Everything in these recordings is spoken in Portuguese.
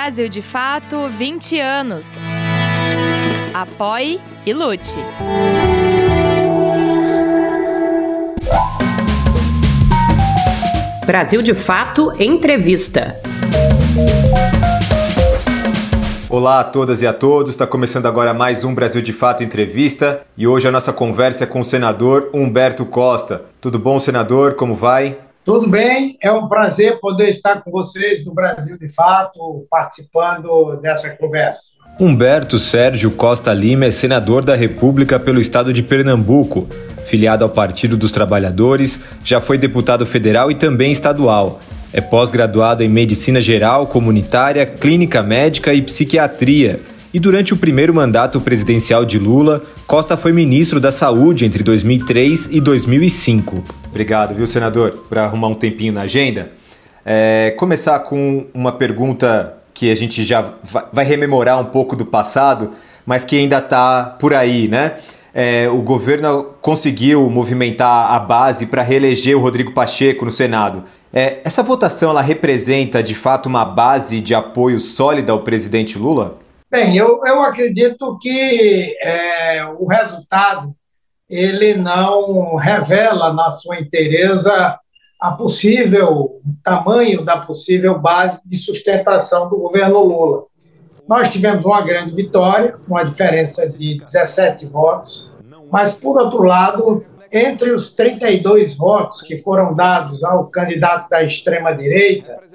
Brasil de Fato 20 anos. Apoie e lute. Brasil de Fato Entrevista. Olá a todas e a todos, está começando agora mais um Brasil de Fato Entrevista e hoje a nossa conversa é com o senador Humberto Costa. Tudo bom, senador? Como vai? Tudo bem, é um prazer poder estar com vocês no Brasil de Fato, participando dessa conversa. Humberto Sérgio Costa Lima é senador da República pelo estado de Pernambuco. Filiado ao Partido dos Trabalhadores, já foi deputado federal e também estadual. É pós-graduado em Medicina Geral, Comunitária, Clínica Médica e Psiquiatria. E durante o primeiro mandato presidencial de Lula, Costa foi ministro da Saúde entre 2003 e 2005. Obrigado, viu, senador, por arrumar um tempinho na agenda. É, começar com uma pergunta que a gente já vai rememorar um pouco do passado, mas que ainda está por aí, né? É, o governo conseguiu movimentar a base para reeleger o Rodrigo Pacheco no Senado. É, essa votação ela representa de fato uma base de apoio sólida ao presidente Lula? Bem, eu, eu acredito que é, o resultado ele não revela na sua inteireza a possível tamanho da possível base de sustentação do governo Lula. Nós tivemos uma grande vitória, uma diferença de 17 votos, mas, por outro lado, entre os 32 votos que foram dados ao candidato da extrema-direita,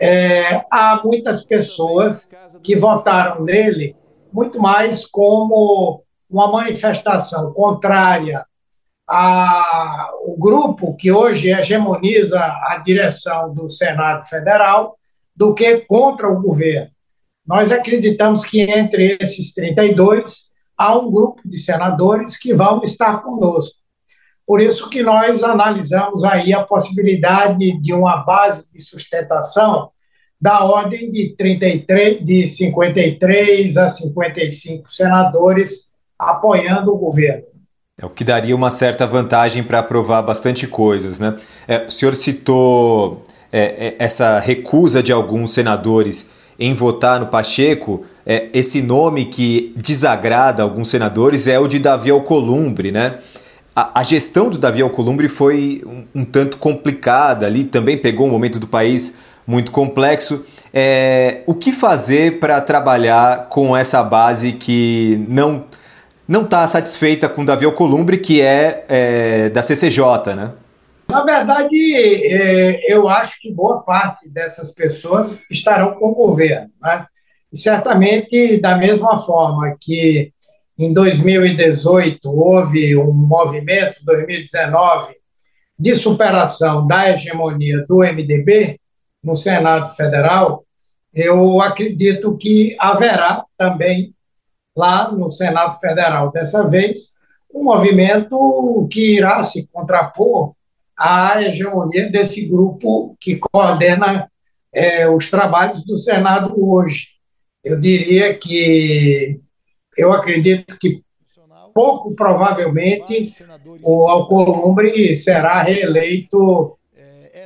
é, há muitas pessoas que votaram nele muito mais como uma manifestação contrária ao grupo que hoje hegemoniza a direção do Senado Federal do que contra o governo. Nós acreditamos que entre esses 32 há um grupo de senadores que vão estar conosco. Por isso que nós analisamos aí a possibilidade de uma base de sustentação da ordem de 33, de 53 a 55 senadores apoiando o governo. É o que daria uma certa vantagem para aprovar bastante coisas, né? É, o senhor citou é, é, essa recusa de alguns senadores em votar no Pacheco. É, esse nome que desagrada alguns senadores é o de Davi Alcolumbre, né? A, a gestão do Davi Alcolumbre foi um, um tanto complicada ali, também pegou um momento do país muito complexo. É, o que fazer para trabalhar com essa base que não não está satisfeita com Davi Alcolumbre, que é, é, da CCJ, né? Na verdade, é, eu acho que boa parte dessas pessoas estarão com o governo. Né? E certamente, da mesma forma que em 2018 houve um movimento, 2019, de superação da hegemonia do MDB, no Senado Federal, eu acredito que haverá também lá no Senado Federal, dessa vez, um movimento que irá se contrapor à hegemonia desse grupo que coordena é, os trabalhos do Senado hoje. Eu diria que eu acredito que pouco provavelmente o Alcolumbre será reeleito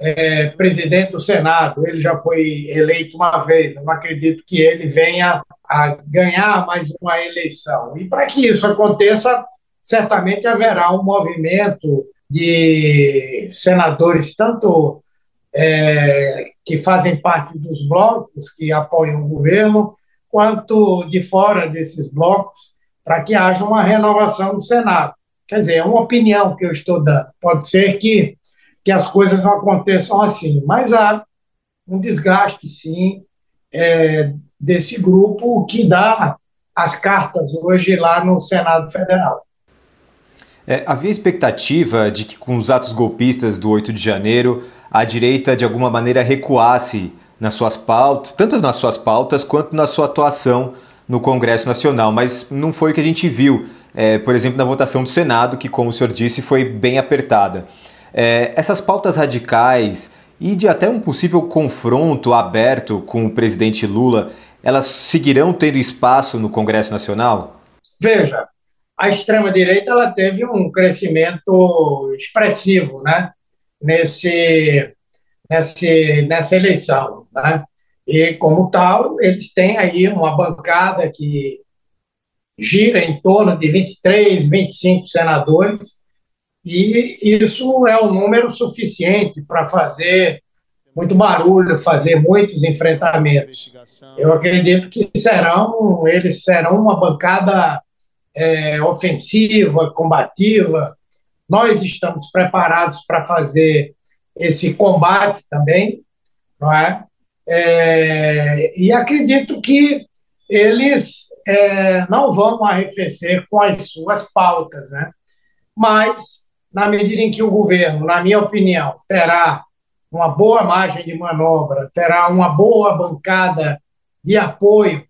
é, presidente do Senado, ele já foi eleito uma vez, eu não acredito que ele venha a ganhar mais uma eleição. E para que isso aconteça, certamente haverá um movimento de senadores, tanto é, que fazem parte dos blocos que apoiam o governo, quanto de fora desses blocos, para que haja uma renovação do Senado. Quer dizer, é uma opinião que eu estou dando. Pode ser que que as coisas não aconteçam assim. Mas há um desgaste, sim, é, desse grupo que dá as cartas hoje lá no Senado Federal. É, havia expectativa de que, com os atos golpistas do 8 de janeiro, a direita, de alguma maneira, recuasse nas suas pautas, tanto nas suas pautas quanto na sua atuação no Congresso Nacional, mas não foi o que a gente viu, é, por exemplo, na votação do Senado, que, como o senhor disse, foi bem apertada. É, essas pautas radicais e de até um possível confronto aberto com o presidente Lula, elas seguirão tendo espaço no Congresso Nacional? Veja, a extrema-direita ela teve um crescimento expressivo né? nesse, nesse, nessa eleição. Né? E, como tal, eles têm aí uma bancada que gira em torno de 23, 25 senadores, e isso é um número suficiente para fazer muito barulho, fazer muitos enfrentamentos. Eu acredito que serão, eles serão uma bancada é, ofensiva, combativa. Nós estamos preparados para fazer esse combate também, não é? é e acredito que eles é, não vão arrefecer com as suas pautas, né? Mas, na medida em que o governo, na minha opinião, terá uma boa margem de manobra, terá uma boa bancada de apoio,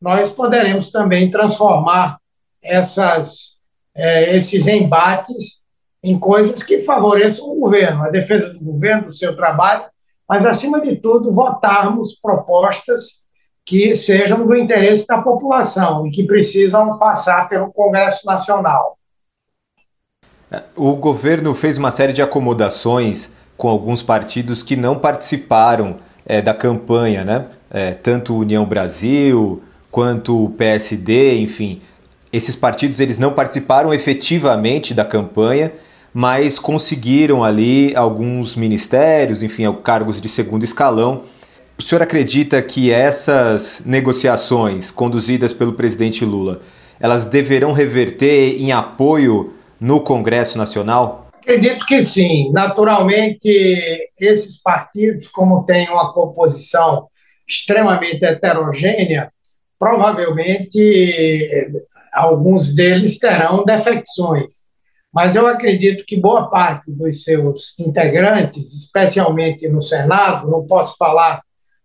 nós poderemos também transformar essas, é, esses embates em coisas que favoreçam o governo, a defesa do governo, do seu trabalho, mas, acima de tudo, votarmos propostas que sejam do interesse da população e que precisam passar pelo Congresso Nacional. O governo fez uma série de acomodações com alguns partidos que não participaram é, da campanha, né? É, tanto União Brasil quanto o PSD, enfim. Esses partidos eles não participaram efetivamente da campanha, mas conseguiram ali alguns ministérios, enfim, cargos de segundo escalão. O senhor acredita que essas negociações conduzidas pelo presidente Lula, elas deverão reverter em apoio no Congresso Nacional? Acredito que sim. Naturalmente, esses partidos, como têm uma composição extremamente heterogênea, provavelmente alguns deles terão defecções. Mas eu acredito que boa parte dos seus integrantes, especialmente no Senado, não posso falar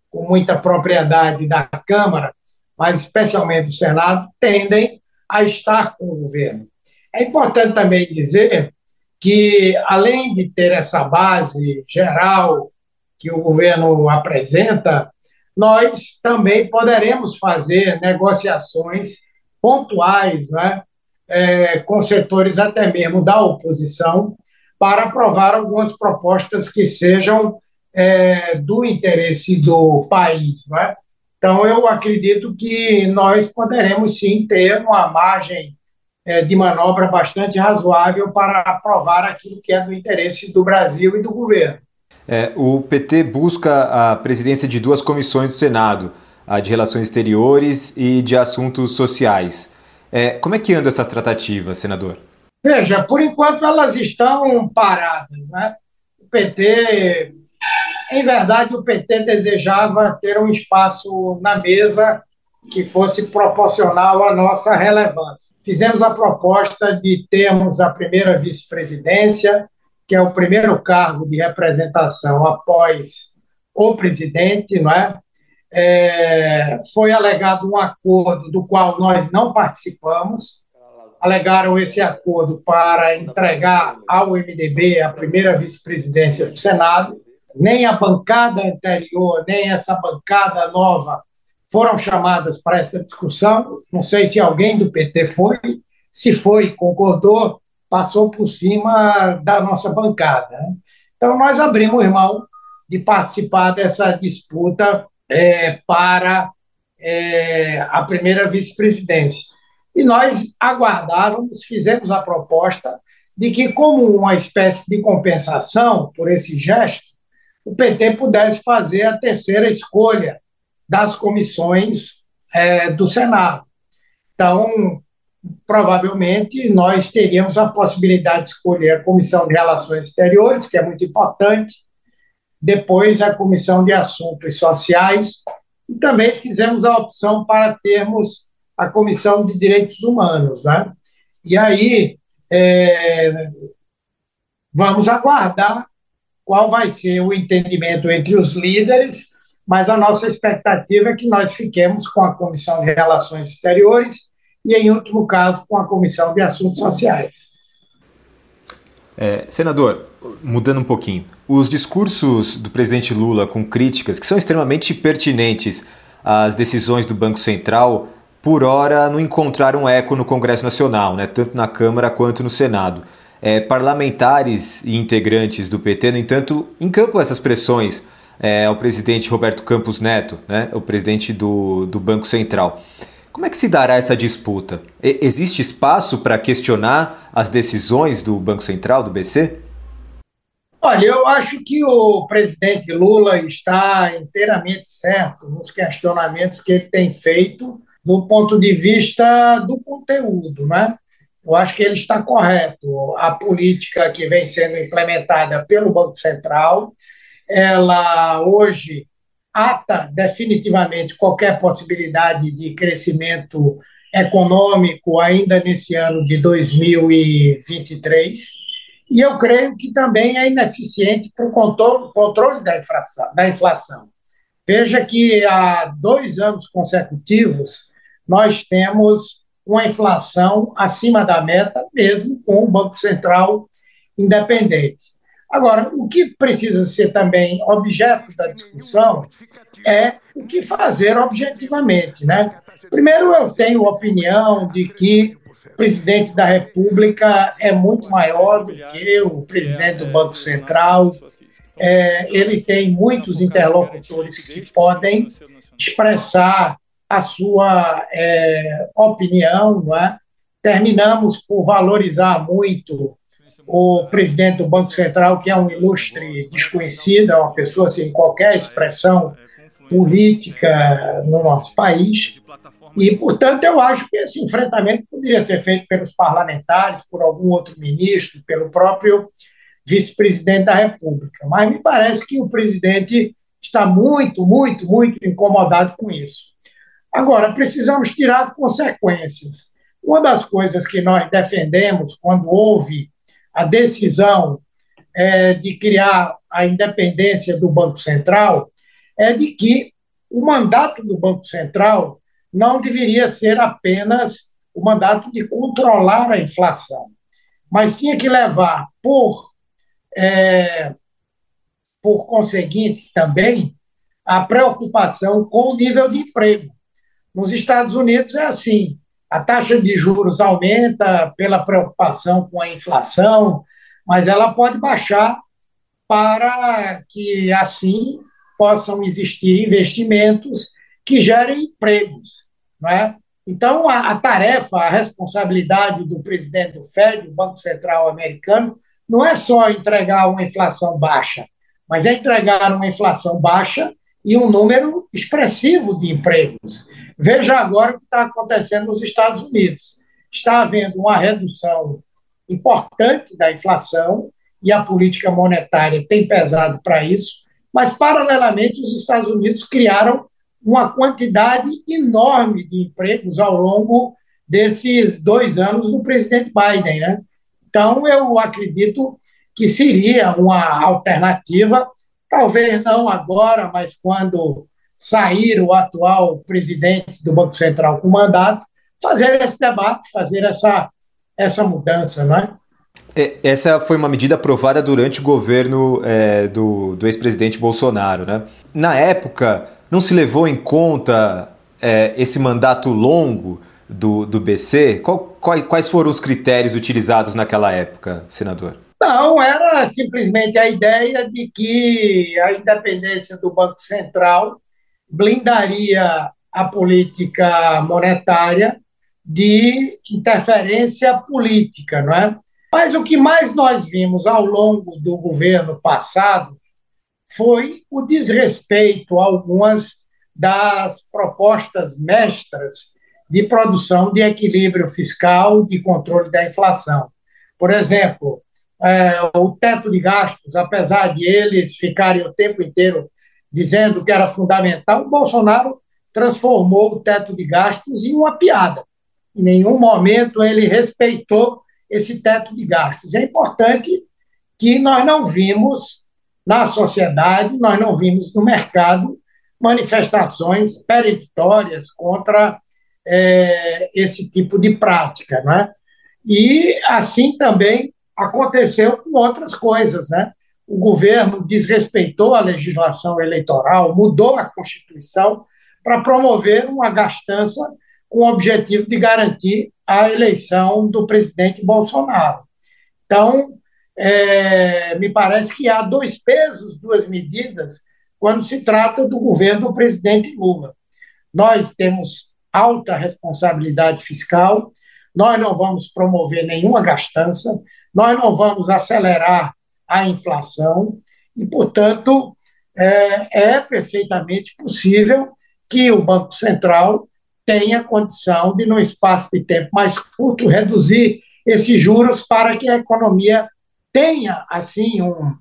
com muita propriedade da Câmara, mas especialmente do Senado, tendem a estar com o governo. É importante também dizer que, além de ter essa base geral que o governo apresenta, nós também poderemos fazer negociações pontuais né, é, com setores até mesmo da oposição para aprovar algumas propostas que sejam é, do interesse do país. É? Então, eu acredito que nós poderemos sim ter uma margem é, de manobra bastante razoável para aprovar aquilo que é do interesse do Brasil e do governo. É, o PT busca a presidência de duas comissões do Senado, a de Relações Exteriores e de Assuntos Sociais. É, como é que andam essas tratativas, senador? Veja, por enquanto elas estão paradas. Né? O PT em verdade, o PT desejava ter um espaço na mesa que fosse proporcional à nossa relevância. Fizemos a proposta de termos a primeira vice-presidência, que é o primeiro cargo de representação após o presidente, não é? É foi alegado um acordo do qual nós não participamos, alegaram esse acordo para entregar ao MDB a primeira vice-presidência do Senado, nem a bancada anterior, nem essa bancada nova foram chamadas para essa discussão. Não sei se alguém do PT foi, se foi, concordou, passou por cima da nossa bancada. Né? Então, nós abrimos mão de participar dessa disputa é, para é, a primeira vice-presidência. E nós aguardávamos, fizemos a proposta de que, como uma espécie de compensação por esse gesto, o PT pudesse fazer a terceira escolha das comissões é, do Senado. Então, provavelmente, nós teríamos a possibilidade de escolher a Comissão de Relações Exteriores, que é muito importante, depois a Comissão de Assuntos Sociais, e também fizemos a opção para termos a Comissão de Direitos Humanos. Né? E aí, é, vamos aguardar qual vai ser o entendimento entre os líderes, mas a nossa expectativa é que nós fiquemos com a Comissão de Relações Exteriores e, em último caso, com a Comissão de Assuntos Sociais. É, senador, mudando um pouquinho, os discursos do presidente Lula com críticas que são extremamente pertinentes às decisões do Banco Central, por hora não encontraram eco no Congresso Nacional, né, tanto na Câmara quanto no Senado. É, parlamentares e integrantes do PT, no entanto, encampam essas pressões é, ao presidente Roberto Campos Neto, né, o presidente do, do Banco Central. Como é que se dará essa disputa? E, existe espaço para questionar as decisões do Banco Central, do BC? Olha, eu acho que o presidente Lula está inteiramente certo nos questionamentos que ele tem feito do ponto de vista do conteúdo, né? Eu acho que ele está correto. A política que vem sendo implementada pelo Banco Central, ela hoje ata definitivamente qualquer possibilidade de crescimento econômico ainda nesse ano de 2023. E eu creio que também é ineficiente para o controle, da, inflação, da inflação. Veja que há dois anos consecutivos nós temos uma inflação acima da meta, mesmo com o Banco Central independente. Agora, o que precisa ser também objeto da discussão é o que fazer objetivamente. Né? Primeiro, eu tenho opinião de que o presidente da República é muito maior do que o presidente do Banco Central. É, ele tem muitos interlocutores que podem expressar a sua é, opinião. É? Terminamos por valorizar muito o presidente do Banco Central, que é um ilustre desconhecido, é uma pessoa sem qualquer expressão política no nosso país. E, portanto, eu acho que esse enfrentamento poderia ser feito pelos parlamentares, por algum outro ministro, pelo próprio vice-presidente da República. Mas me parece que o presidente está muito, muito, muito incomodado com isso. Agora, precisamos tirar consequências. Uma das coisas que nós defendemos quando houve a decisão é, de criar a independência do Banco Central é de que o mandato do Banco Central não deveria ser apenas o mandato de controlar a inflação, mas tinha que levar, por, é, por conseguinte, também a preocupação com o nível de emprego. Nos Estados Unidos é assim: a taxa de juros aumenta pela preocupação com a inflação, mas ela pode baixar para que assim possam existir investimentos que gerem empregos, não é? Então, a, a, tarefa, a responsabilidade do presidente do Fed, do Banco Central americano, não é só entregar uma inflação baixa, mas é entregar uma inflação baixa e um número expressivo de empregos. Veja agora o que está acontecendo nos Estados Unidos. Está havendo uma redução importante da inflação e a política monetária tem pesado para isso, mas, paralelamente, os Estados Unidos criaram uma quantidade enorme de empregos ao longo desses dois anos do presidente Biden. Né? Então, eu acredito que seria uma alternativa, talvez não agora, mas quando sair o atual presidente do Banco Central com mandato, fazer esse debate, fazer essa, essa mudança, não é? é essa foi uma medida aprovada durante o governo é, do, do ex-presidente Bolsonaro. Né? Na época, não se levou em conta é, esse mandato longo do, do BC? Qual, quais foram os critérios utilizados naquela época, senador? Não, era simplesmente a ideia de que a independência do Banco Central blindaria a política monetária de interferência política, não é? Mas o que mais nós vimos ao longo do governo passado foi o desrespeito a algumas das propostas mestras de produção de equilíbrio fiscal, de controle da inflação. Por exemplo, é, o teto de gastos, apesar de eles ficarem o tempo inteiro dizendo que era fundamental, o Bolsonaro transformou o teto de gastos em uma piada. Em nenhum momento ele respeitou esse teto de gastos. É importante que nós não vimos na sociedade, nós não vimos no mercado manifestações peremptórias contra é, esse tipo de prática. Né? E assim também aconteceu com outras coisas. Né? o governo desrespeitou a legislação eleitoral, mudou a Constituição para promover uma gastança com o objetivo de garantir a eleição do presidente Bolsonaro. Então, é, me parece que há dois pesos, duas medidas quando se trata do governo do presidente Lula. Nós temos alta responsabilidade fiscal, nós não vamos promover nenhuma gastança, nós não vamos acelerar a inflação e, portanto, é, é perfeitamente possível que o Banco Central tenha condição de, num espaço de tempo mais curto, reduzir esses juros para que a economia tenha, assim, um,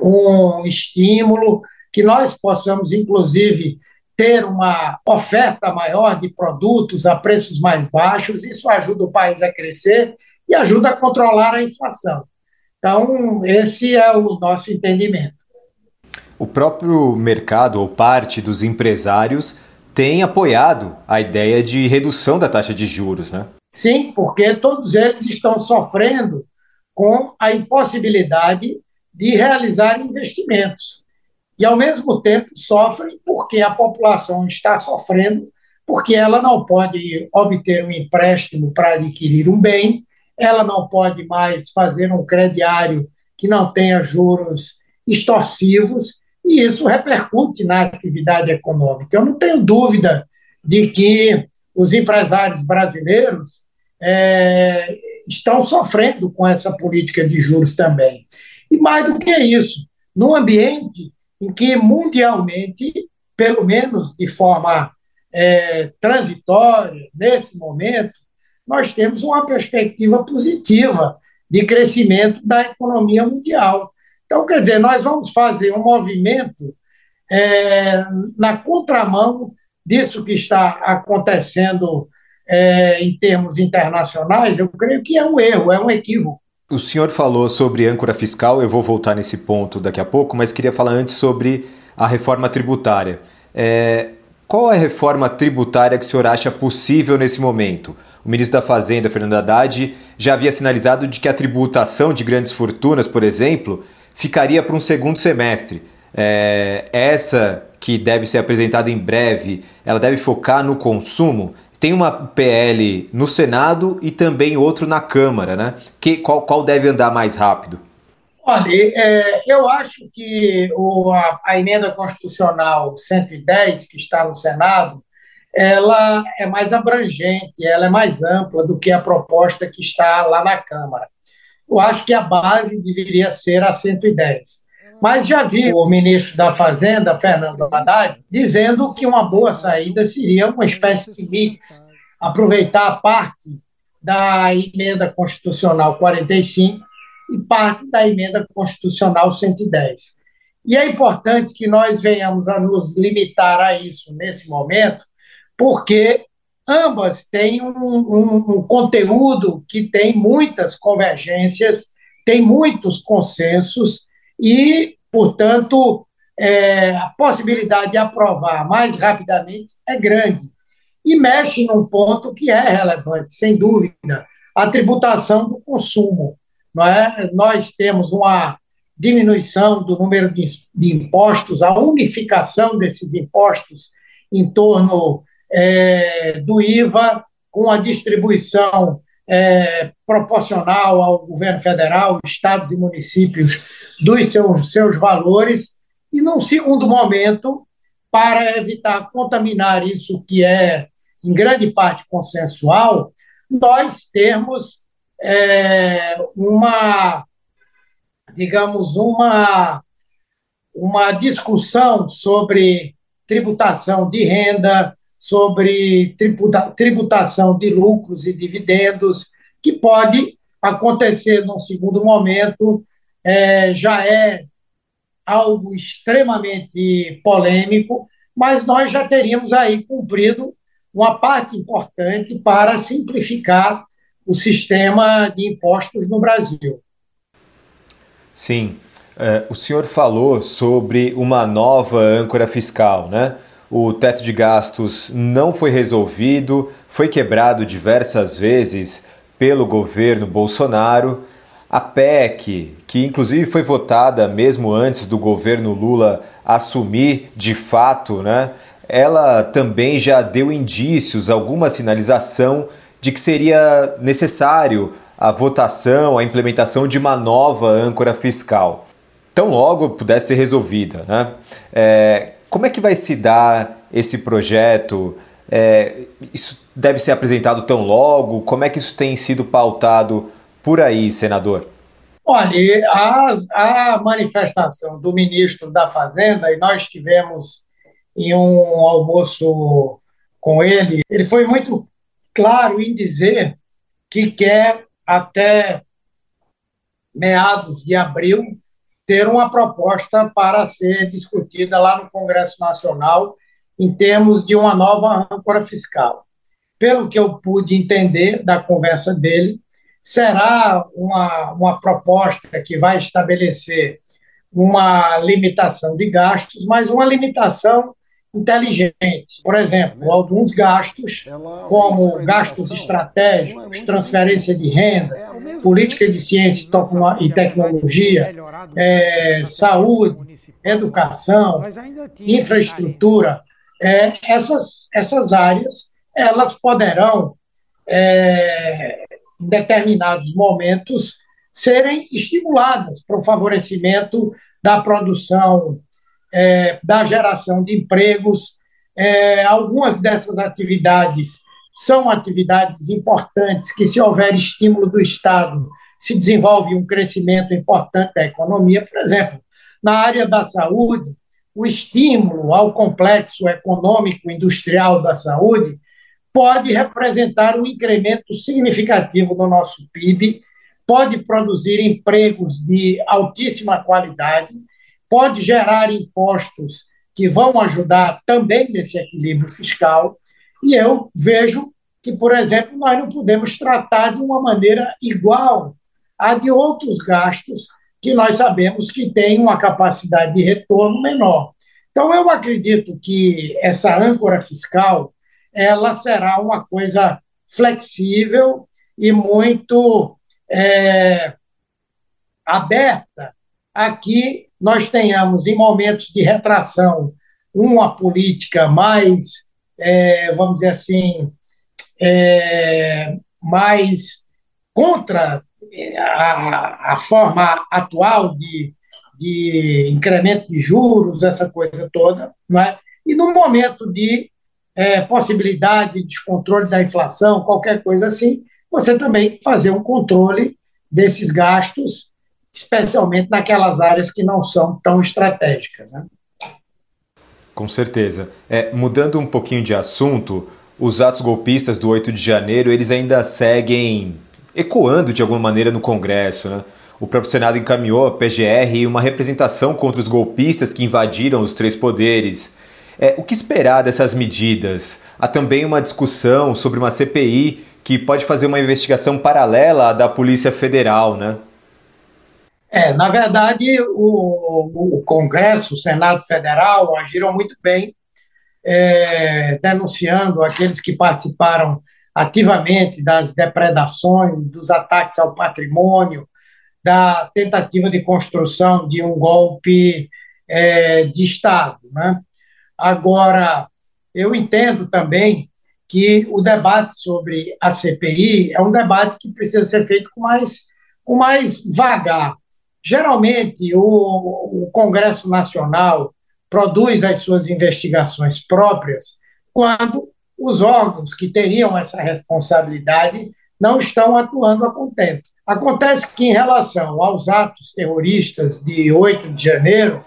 um estímulo, que nós possamos, inclusive, ter uma oferta maior de produtos a preços mais baixos, isso ajuda o país a crescer e ajuda a controlar a inflação. Então, esse é o nosso entendimento. O próprio mercado ou parte dos empresários tem apoiado a ideia de redução da taxa de juros, né? Sim, porque todos eles estão sofrendo com a impossibilidade de realizar investimentos e, ao mesmo tempo, sofrem porque a população está sofrendo, porque ela não pode obter um empréstimo para adquirir um bem, ela não pode mais fazer um crediário que não tenha juros extorsivos, e isso repercute na atividade econômica. Eu não tenho dúvida de que os empresários brasileiros é, estão sofrendo com essa política de juros também. E mais do que isso, no ambiente em que mundialmente, pelo menos de forma é, transitória, nesse momento, nós temos uma perspectiva positiva de crescimento da economia mundial. Então, quer dizer, nós vamos fazer um movimento é, na contramão disso que está acontecendo é, em termos internacionais, eu creio que é um erro, é um equívoco. O senhor falou sobre âncora fiscal, eu vou voltar nesse ponto daqui a pouco, mas queria falar antes sobre a reforma tributária. É, qual é a reforma tributária que o senhor acha possível nesse momento? O ministro da Fazenda, Fernando Haddad, já havia sinalizado de que a tributação de grandes fortunas, por exemplo, ficaria para um segundo semestre. É, essa que deve ser apresentada em breve, ela deve focar no consumo tem uma PL no Senado e também outro na Câmara, né? Que, qual, qual deve andar mais rápido? Olha, é, eu acho que o, a, a, emenda constitucional 110, que está no Senado, ela é mais abrangente, ela é mais ampla do que a proposta que está lá na Câmara. Eu acho que a base deveria ser a 110. Mas já vi o ministro da Fazenda, Fernando Haddad, dizendo que uma boa saída seria uma espécie de mix, aproveitar parte da emenda constitucional 45 e parte da emenda constitucional 110. E é importante que nós venhamos a nos limitar a isso nesse momento, porque ambas têm um, um, um conteúdo que tem muitas convergências, tem muitos consensos e, portanto, é, a possibilidade de aprovar mais rapidamente é grande. E mexe num ponto que é relevante, sem dúvida, a tributação do consumo. Não é? Nós temos uma diminuição do número de, de impostos, a unificação desses impostos em torno é, do IVA, com a distribuição é, proporcional ao governo federal, estados e municípios dos seus, seus valores, e, num segundo momento, para evitar contaminar isso que é, em grande parte, consensual, nós temos é, uma, digamos, uma, uma discussão sobre tributação de renda, sobre tributa, tributação de lucros e dividendos, que pode acontecer num segundo momento, é, já é algo extremamente polêmico, mas nós já teríamos aí cumprido uma parte importante para simplificar o sistema de impostos no Brasil. Sim. É, o senhor falou sobre uma nova âncora fiscal, né? O teto de gastos não foi resolvido, foi quebrado diversas vezes pelo governo Bolsonaro. A PEC, que inclusive foi votada mesmo antes do governo Lula assumir de fato, né, ela também já deu indícios, alguma sinalização de que seria necessário a votação, a implementação de uma nova âncora fiscal. tão logo pudesse ser resolvida. Né? É, como é que vai se dar esse projeto? É, isso deve ser apresentado tão logo? Como é que isso tem sido pautado por aí, senador? Olha, a, a manifestação do ministro da Fazenda, e nós tivemos em um almoço com ele, ele foi muito claro em dizer que quer, até meados de abril, ter uma proposta para ser discutida lá no Congresso Nacional em termos de uma nova âncora fiscal. Pelo que eu pude entender da conversa dele, será uma, uma proposta que vai estabelecer uma limitação de gastos, mas uma limitação inteligente. Por exemplo, alguns gastos, como gastos estratégicos, transferência de renda, política de ciência e tecnologia, é, saúde, educação, infraestrutura, é, essas, essas áreas elas poderão é, em determinados momentos, serem estimuladas para o favorecimento da produção, é, da geração de empregos. É, algumas dessas atividades são atividades importantes que, se houver estímulo do Estado, se desenvolve um crescimento importante da economia. Por exemplo, na área da saúde, o estímulo ao complexo econômico industrial da saúde pode representar um incremento significativo no nosso PIB, pode produzir empregos de altíssima qualidade, pode gerar impostos que vão ajudar também nesse equilíbrio fiscal. E eu vejo que, por exemplo, nós não podemos tratar de uma maneira igual a de outros gastos que nós sabemos que têm uma capacidade de retorno menor. Então, eu acredito que essa âncora fiscal ela será uma coisa flexível e muito é, aberta a que nós tenhamos, em momentos de retração, uma política mais, é, vamos dizer assim, é, mais contra a, a forma atual de, de incremento de juros, essa coisa toda, não é? e no momento de é, possibilidade de descontrole da inflação, qualquer coisa assim, você também fazer um controle desses gastos, especialmente naquelas áreas que não são tão estratégicas. Né? Com certeza. É, mudando um pouquinho de assunto, os atos golpistas do 8 de janeiro, eles ainda seguem ecoando de alguma maneira no Congresso, né? O próprio Senado encaminhou a PGR uma representação contra os golpistas que invadiram os três poderes. É, o que esperar dessas medidas? Há também uma discussão sobre uma CPI que pode fazer uma investigação paralela à da Polícia Federal, né? É, na verdade, o, o Congresso, o Senado Federal agiram muito bem, é, denunciando aqueles que participaram ativamente das depredações, dos ataques ao patrimônio, da tentativa de construção de um golpe é, de Estado. Né? Agora, eu entendo também que o debate sobre a CPI é um debate que precisa ser feito com mais, com mais vagar. Geralmente, o, o Congresso Nacional produz as suas investigações próprias quando os órgãos que teriam essa responsabilidade não estão atuando a contento. Acontece que, em relação aos atos terroristas de 8 de janeiro,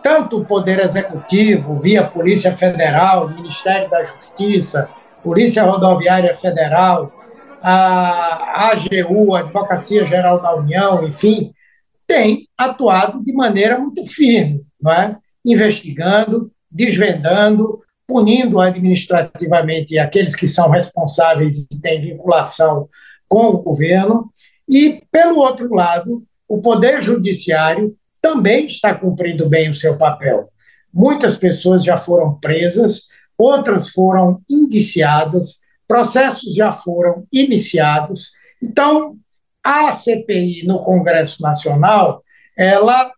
tanto o Poder Executivo, via Polícia Federal, Ministério da Justiça, Polícia Rodoviária Federal, a AGU, a Advocacia Geral da União, enfim, tem atuado de maneira muito firme, não é? investigando, desvendando, punindo administrativamente aqueles que são responsáveis e têm vinculação com o governo, e, pelo outro lado, o Poder Judiciário também está cumprindo bem o seu papel. Muitas pessoas já foram presas, outras foram indiciadas, processos já foram iniciados. Então, a CPI no Congresso Nacional, ela,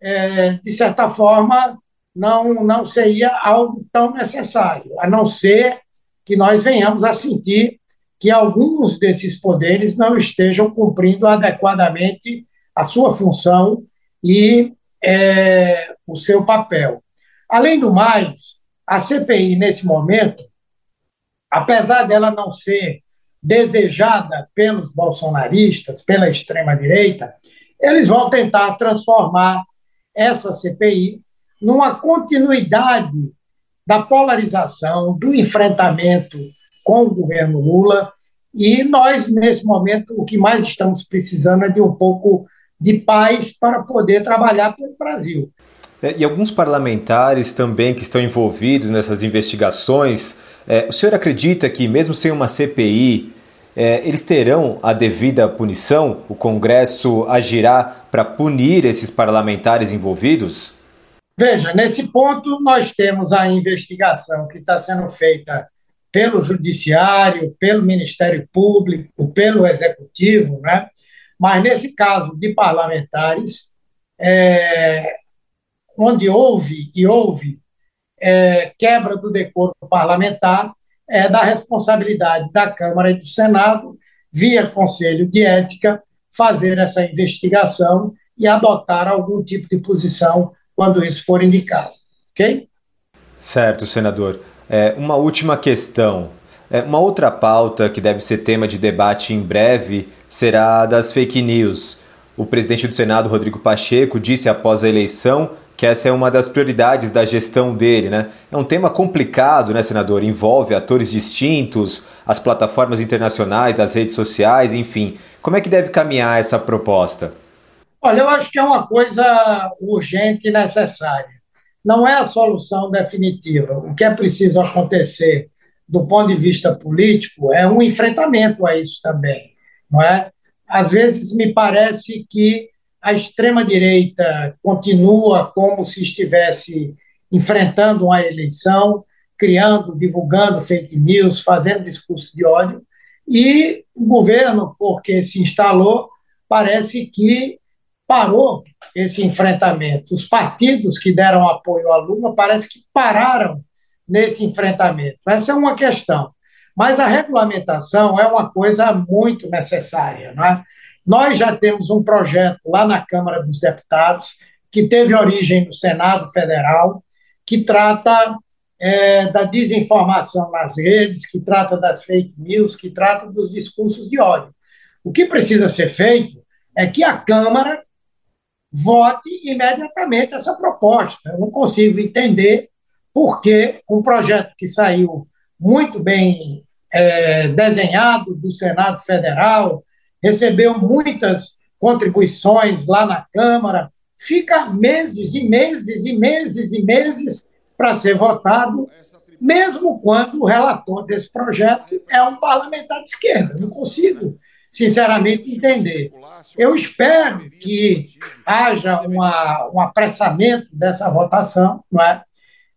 é, de certa forma, não, não seria algo tão necessário, a não ser que nós venhamos a sentir que alguns desses poderes não estejam cumprindo adequadamente a sua função e é, o seu papel. Além do mais, a CPI, nesse momento, apesar dela não ser desejada pelos bolsonaristas, pela extrema-direita, eles vão tentar transformar essa CPI numa continuidade da polarização, do enfrentamento com o governo Lula. E nós, nesse momento, o que mais estamos precisando é de um pouco de paz para poder trabalhar pelo Brasil. É, e alguns parlamentares também que estão envolvidos nessas investigações, é, o senhor acredita que, mesmo sem uma CPI, é, eles terão a devida punição? O Congresso agirá para punir esses parlamentares envolvidos? Veja, nesse ponto, nós temos a investigação que está sendo feita pelo Judiciário, pelo Ministério Público, pelo Executivo, né? mas nesse caso de parlamentares, é, onde houve e houve é, quebra do decoro parlamentar, é da responsabilidade da Câmara e do Senado, via Conselho de Ética, fazer essa investigação e adotar algum tipo de posição quando isso for indicado. Ok? Certo, senador. É, uma última questão. É, uma outra pauta que deve ser tema de debate em breve será das fake news. O presidente do Senado, Rodrigo Pacheco, disse após a eleição que essa é uma das prioridades da gestão dele, né? É um tema complicado, né, senador? Envolve atores distintos, as plataformas internacionais, das redes sociais, enfim. Como é que deve caminhar essa proposta? Olha, eu acho que é uma coisa urgente e necessária. Não é a solução definitiva. O que é preciso acontecer do ponto de vista político é um enfrentamento a isso também, não é? Às vezes me parece que a extrema direita continua como se estivesse enfrentando uma eleição, criando, divulgando fake news, fazendo discurso de ódio, e o governo, porque se instalou, parece que parou esse enfrentamento. Os partidos que deram apoio à Lula parece que pararam nesse enfrentamento. Essa é uma questão. Mas a regulamentação é uma coisa muito necessária. Não é? Nós já temos um projeto lá na Câmara dos Deputados, que teve origem no Senado Federal, que trata é, da desinformação nas redes, que trata das fake news, que trata dos discursos de ódio. O que precisa ser feito é que a Câmara vote imediatamente essa proposta. Eu não consigo entender por que um projeto que saiu muito bem é, desenhado do Senado Federal, recebeu muitas contribuições lá na Câmara, fica meses e meses e meses e meses para ser votado, mesmo quando o relator desse projeto é um parlamentar de esquerda. Não consigo sinceramente, entender. Eu espero que haja uma, um apressamento dessa votação, não é?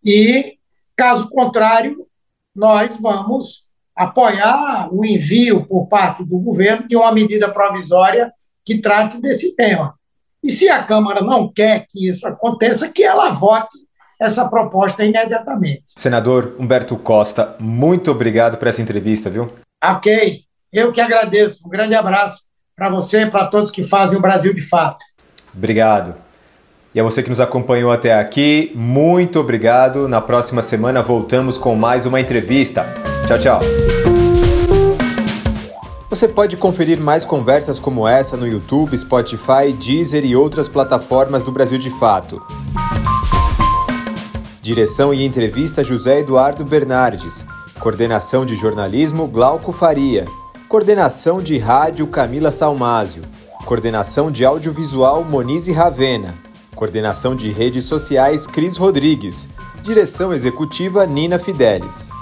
e, caso contrário, nós vamos apoiar o envio por parte do governo de uma medida provisória que trate desse tema. E se a Câmara não quer que isso aconteça, que ela vote essa proposta imediatamente. Senador Humberto Costa, muito obrigado por essa entrevista, viu? Ok. Eu que agradeço. Um grande abraço para você e para todos que fazem o Brasil de fato. Obrigado. E a você que nos acompanhou até aqui, muito obrigado. Na próxima semana voltamos com mais uma entrevista. Tchau, tchau. Você pode conferir mais conversas como essa no YouTube, Spotify, Deezer e outras plataformas do Brasil de Fato. Direção e entrevista José Eduardo Bernardes. Coordenação de jornalismo Glauco Faria. Coordenação de rádio Camila Salmásio. Coordenação de audiovisual Monize Ravena. Coordenação de redes sociais Cris Rodrigues. Direção executiva Nina Fidelis.